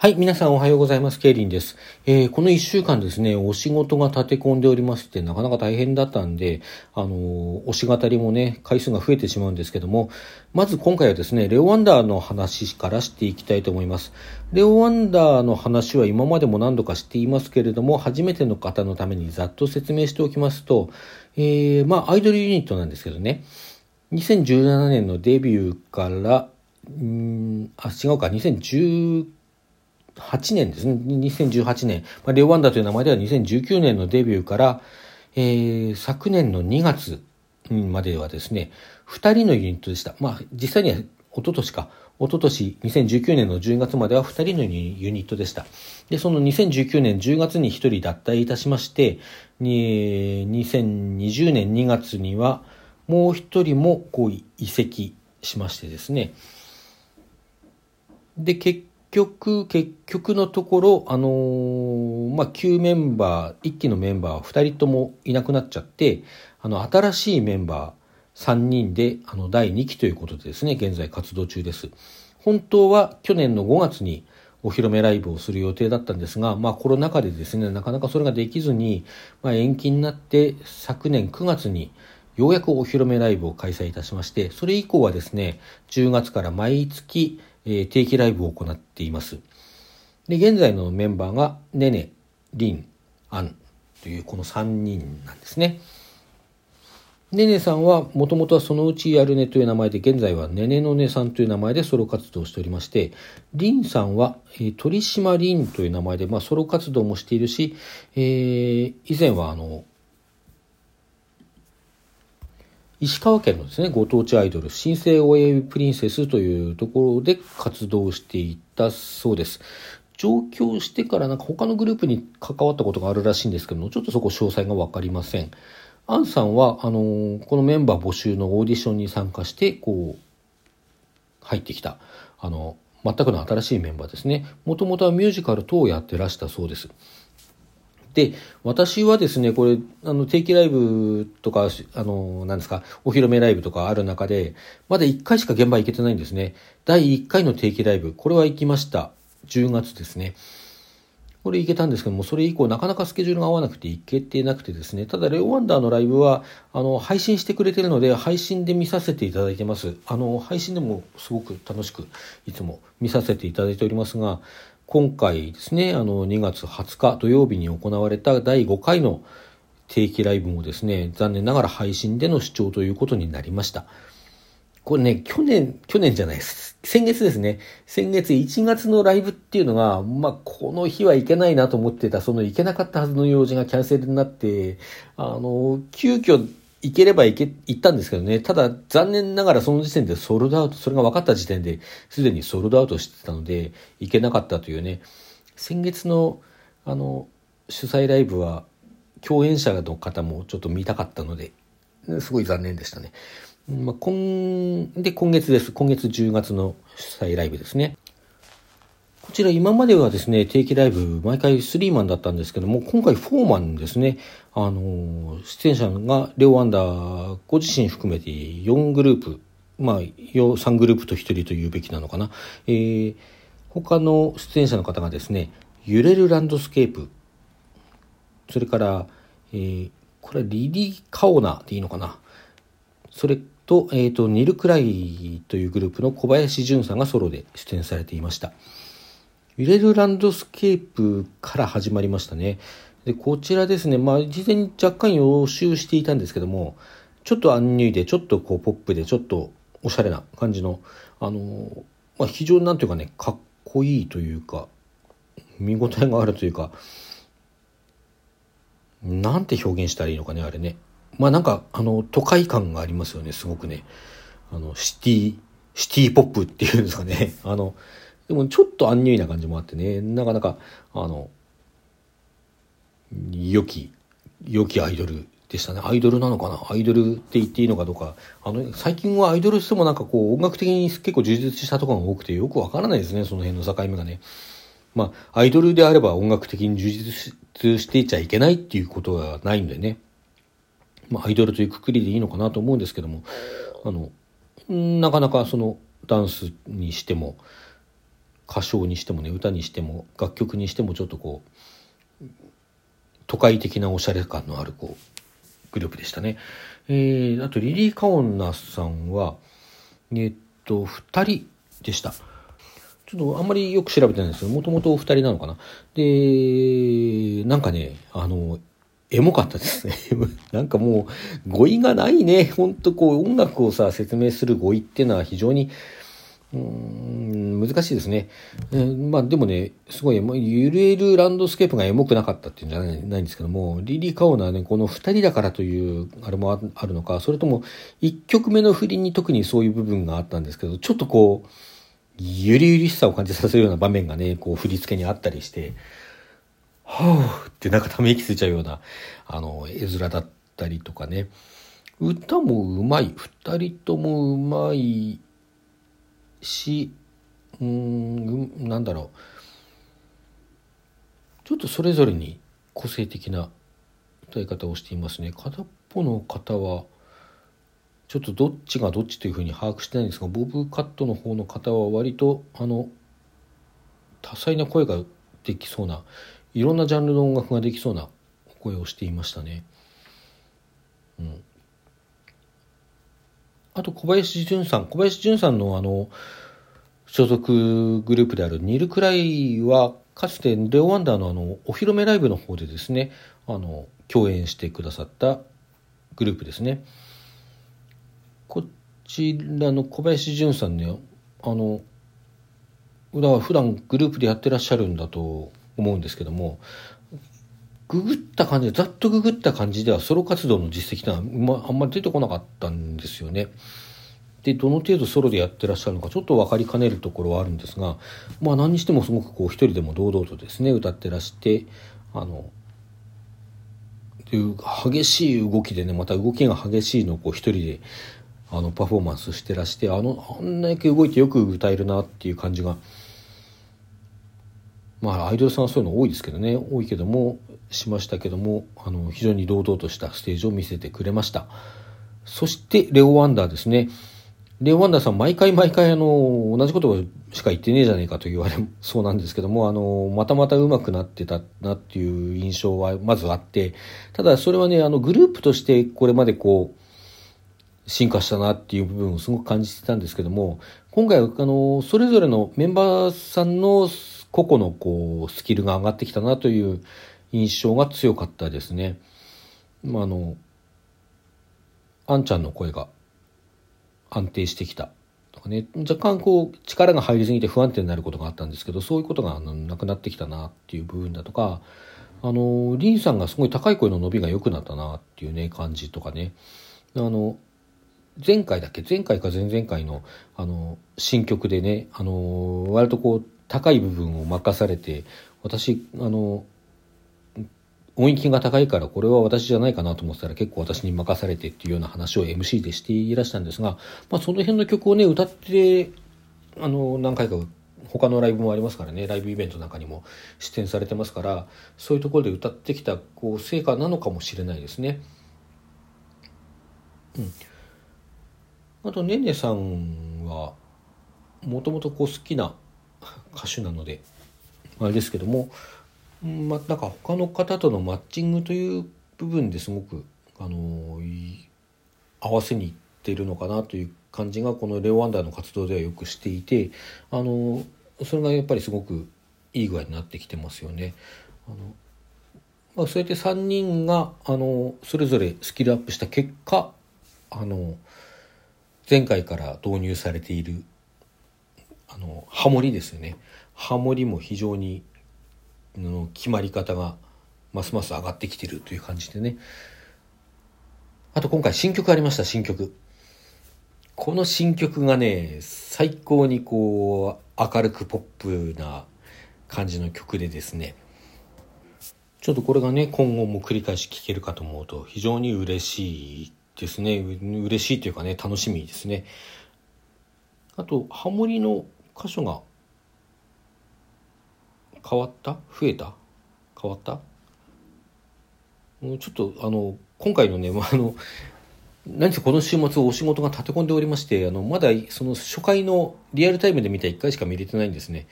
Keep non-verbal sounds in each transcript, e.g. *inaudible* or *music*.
はい、皆さんおはようございます。ケイリンです。えー、この一週間ですね、お仕事が立て込んでおりまして、なかなか大変だったんで、あのー、おし語りもね、回数が増えてしまうんですけども、まず今回はですね、レオワンダーの話からしていきたいと思います。レオワンダーの話は今までも何度かしていますけれども、初めての方のためにざっと説明しておきますと、えー、まあ、アイドルユニットなんですけどね、2017年のデビューから、んあ、違うか、2019 8年ですね。2018年。まあ、レオワンダという名前では2019年のデビューから、えー、昨年の2月まではですね、2人のユニットでした。まあ、実際には一昨年か。一昨年2019年の10月までは2人のユニットでした。で、その2019年10月に1人脱退いたしまして、2020年2月にはもう1人もこう移籍しましてですね。で、結局、結局のところ、あのー、まあ、旧メンバー、1期のメンバー2人ともいなくなっちゃって、あの、新しいメンバー3人で、あの、第2期ということでですね、現在活動中です。本当は去年の5月にお披露目ライブをする予定だったんですが、まあ、コロナ禍でですね、なかなかそれができずに、まあ、延期になって、昨年9月に、ようやくお披露目ライブを開催いたしまして、それ以降はですね、10月から毎月、えー、定期ライブを行っています。で、現在のメンバーが、ねね、りん、あんというこの3人なんですね。ねねさんはもともとはそのうちやるねという名前で現在はねねのねさんという名前でソロ活動をしておりましてりんさんは、えー、鳥島りんという名前で、まあ、ソロ活動もしているし、えー、以前はあの石川県のですね、ご当地アイドル、新生オエプリンセスというところで活動していたそうです。上京してからなんか他のグループに関わったことがあるらしいんですけども、ちょっとそこ詳細がわかりません。アンさんは、あの、このメンバー募集のオーディションに参加して、こう、入ってきた、あの、全くの新しいメンバーですね。もともとはミュージカル等をやってらしたそうです。で、私はですね、これ、あの、定期ライブとか、あの、なんですか、お披露目ライブとかある中で、まだ1回しか現場行けてないんですね。第1回の定期ライブ、これは行きました。10月ですね。これ行けたんですけども、それ以降なかなかスケジュールが合わなくて行けてなくてですね、ただレオワンダーのライブは、あの、配信してくれてるので、配信で見させていただいてます。あの、配信でもすごく楽しく、いつも見させていただいておりますが、今回ですね、あの、2月20日土曜日に行われた第5回の定期ライブもですね、残念ながら配信での視聴ということになりました。これね、去年、去年じゃないです。先月ですね。先月1月のライブっていうのが、まあ、この日は行けないなと思ってた、その行けなかったはずの用事がキャンセルになって、あの、急遽行ければ行け、行ったんですけどね。ただ、残念ながらその時点でソールドアウト、それが分かった時点で、すでにソールドアウトしてたので、行けなかったというね。先月の、あの、主催ライブは、共演者の方もちょっと見たかったので、すごい残念でしたね。まあ、今、で、今月です。今月10月の主催ライブですね。こちら今まではですね、定期ライブ、毎回スリーマンだったんですけども、今回フォーマンですね。あの、出演者がレオ・アンダーご自身含めて4グループ、まあ、3グループと1人と言うべきなのかな。えー、他の出演者の方がですね、揺れるランドスケープ、それから、えー、これはリリー・カオナでいいのかな。それと、えっ、ー、と、ニル・クライというグループの小林淳さんがソロで出演されていました。揺れるランドスケープから始まりましたね。で、こちらですね、まあ、事前に若干予習していたんですけども、ちょっとアンニュイで、ちょっとこう、ポップで、ちょっとおしゃれな感じの、あの、まあ、非常になんていうかね、かっこいいというか、見応えがあるというか、なんて表現したらいいのかね、あれね。まあなんか、あの、都会感がありますよね、すごくね。あの、シティ、シティポップっていうんですかね。あの、でもちょっとアンニュイな感じもあってね、なかなか、あの、良き、良きアイドルでしたね。アイドルなのかな？アイドルって言っていいのかどうか。あの、最近はアイドルしてもなんかこう、音楽的に結構充実したところが多くてよくわからないですね、その辺の境目がね。まあ、アイドルであれば音楽的に充実していちゃいけないっていうことはないんでね。まあ、アイドルというくくりでいいのかなと思うんですけども、あの、なかなかそのダンスにしても、歌唱にしてもね歌にしても楽曲にしてもちょっとこう都会的なおしゃれ感のあるこうグループでしたね。えー、あとリリー・カオンナさんはえっと2人でした。ちょっとあんまりよく調べてないんですけど、もともとお二人なのかな。で、なんかね、あの、エモかったですね。*laughs* なんかもう、語彙がないね。ほんとこう、音楽をさ、説明する語彙っていうのは非常に、うん難しいですね。えー、まあでもね、すごい、揺れるランドスケープがエモくなかったっていうんじゃないないんですけども、リリー・カオナはね、この二人だからという、あれもあるのか、それとも一曲目の振りに特にそういう部分があったんですけど、ちょっとこう、ゆりゆりしさを感じさせるような場面がね、こう振り付けにあったりして、はぁってなんかため息ついちゃうような、あの、絵面だったりとかね。歌もうまい。二人ともうまいし、うん、なんだろう。ちょっとそれぞれに個性的な歌い方をしていますね。片っぽの方は、ちょっとどっちがどっちというふうに把握してないんですがボブカットの方の方は割とあの多彩な声ができそうないろんなジャンルの音楽ができそうな声をしていましたね。うん、あと小林淳さん小林淳さんのあの所属グループであるニルクライはかつてレオワンダーのあのお披露目ライブの方でですねあの共演してくださったグループですね。こちらの小林淳さんねあのだから普段グループでやってらっしゃるんだと思うんですけどもググった感じざっとググった感じではソロ活動の実績ってのは、まあんまり出てこなかったんですよね。でどの程度ソロでやってらっしゃるのかちょっと分かりかねるところはあるんですがまあ何にしてもすごくこう一人でも堂々とですね歌ってらしてあのという激しい動きでねまた動きが激しいのをこう一人であのパフォーマンスしてらしてあのあんだけ動いてよく歌えるなっていう感じがまあアイドルさんはそういうの多いですけどね多いけどもしましたけどもあの非常に堂々としたステージを見せてくれました。そしてレオ・ワンダーですね。レオ・ワンダーさん毎回毎回あの同じことしか言ってねえじゃねえかと言われ *laughs* そうなんですけどもあのまたまた上手くなってたなっていう印象はまずあってただそれはねあのグループとしてこれまでこう進化したなっていう部分をすごく感じてたんですけども今回あのそれぞれのメンバーさんの個々のこうスキルが上がってきたなという印象が強かったですね。まあ、あのあんちゃんの声が安定してきたとかね。若干こう力が入りすぎて不安定になることがあったんですけどそういうことがあのなくなってきたなっていう部分だとかあのリンさんがすごい高い声の伸びが良くなったなっていうね感じとかね。あの前回だっけ？前回か前々回のあの新曲でねあの割とこう高い部分を任されて私あの音域が高いからこれは私じゃないかなと思ってたら結構私に任されてっていうような話を MC でしていらしたんですが、まあ、その辺の曲をね歌ってあの何回か他のライブもありますからねライブイベントなんかにも出演されてますからそういうところで歌ってきたこう成果なのかもしれないですね。うんあとねねさんはもともと好きな歌手なのであれですけどもまあなんか他の方とのマッチングという部分ですごくあの合わせにいってるのかなという感じがこのレオ・ワンダーの活動ではよくしていてあのそれがやっぱりすごくいい具合になってきてますよね。あのまあ、そうやって3人があのそれぞれスキルアップした結果あの前回から導入されているあのハモリですよねハモリも非常にの決まり方がますます上がってきてるという感じでね。あと今回新曲ありました新曲。この新曲がね最高にこう明るくポップな感じの曲でですね。ちょっとこれがね今後も繰り返し聴けるかと思うと非常に嬉しいですね。嬉しいというかね楽しみですね。あとハモリの箇所が変わった？増えた？変わった？もうちょっとあの今回のねま *laughs* あの何せこの週末お仕事が立て込んでおりまして、あの、まだその初回のリアルタイムで見た1回しか見れてないんですね。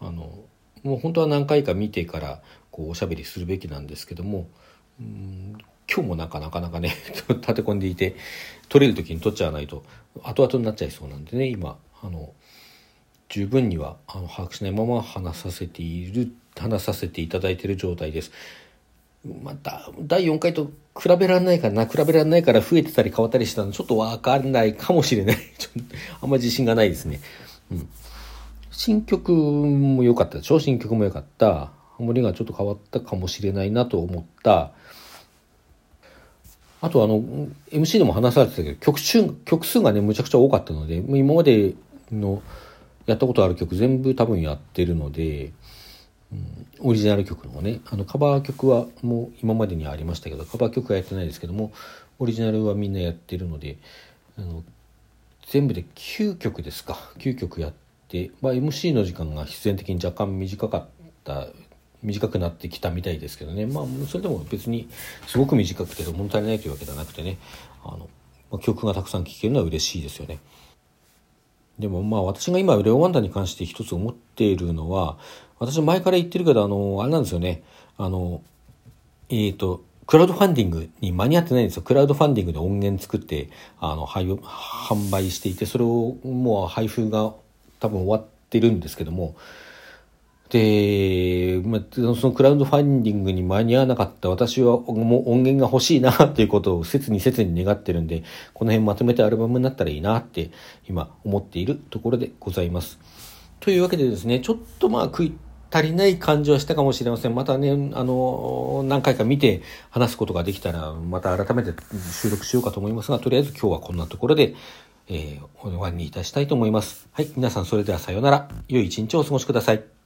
あの、もう本当は何回か見てから、こう、おしゃべりするべきなんですけども、うん今日もなんかなかなかね *laughs* 立て込んでいて、取れる時に取っちゃわないと、後々になっちゃいそうなんでね、今、あの、十分にはあの把握しないまま話させている、話させていただいている状態です。また、第4回と比べられないからな、比べられないから増えてたり変わったりしたのちょっとわかんないかもしれない。*laughs* ちょあんまり自信がないですね。うん。新曲も良かったでしょ？新曲も良かった。ハモリがちょっと変わったかもしれないなと思った。あとあの、MC でも話されてたけど、曲数、曲数がね、むちゃくちゃ多かったので、今までのやったことある曲全部多分やってるので、うん、オリジナル曲のね、あのカバー曲はもう今までにありましたけど、カバー曲はやってないですけども、オリジナルはみんなやってるので、あの全部で9曲ですか、9曲やって、まあ、MC の時間が必然的に若干短かった、短くなってきたみたいですけどね、まあ、それでも別にすごく短くて物足りないというわけではなくてね、あの、ま、曲がたくさん聴けるのは嬉しいですよね。でもまあ私が今レオワンダに関して一つ思っているのは、私前から言ってるけど、あの、あれなんですよね。あの、えっ、ー、と、クラウドファンディングに間に合ってないんですよ。クラウドファンディングで音源作って、あの、販売していて、それをもう配布が多分終わってるんですけども、で、まあ、そのクラウドファンディングに間に合わなかった私はもう音源が欲しいなっていうことを切に切に願ってるんで、この辺まとめてアルバムになったらいいなって今思っているところでございます。というわけでですね、ちょっとまあ食い足りない感じはしたかもしれません。またね、あの、何回か見て話すことができたら、また改めて収録しようかと思いますが、とりあえず今日はこんなところで、えー、終わりにいたしたいと思います。はい、皆さんそれではさようなら。良い一日をお過ごしください。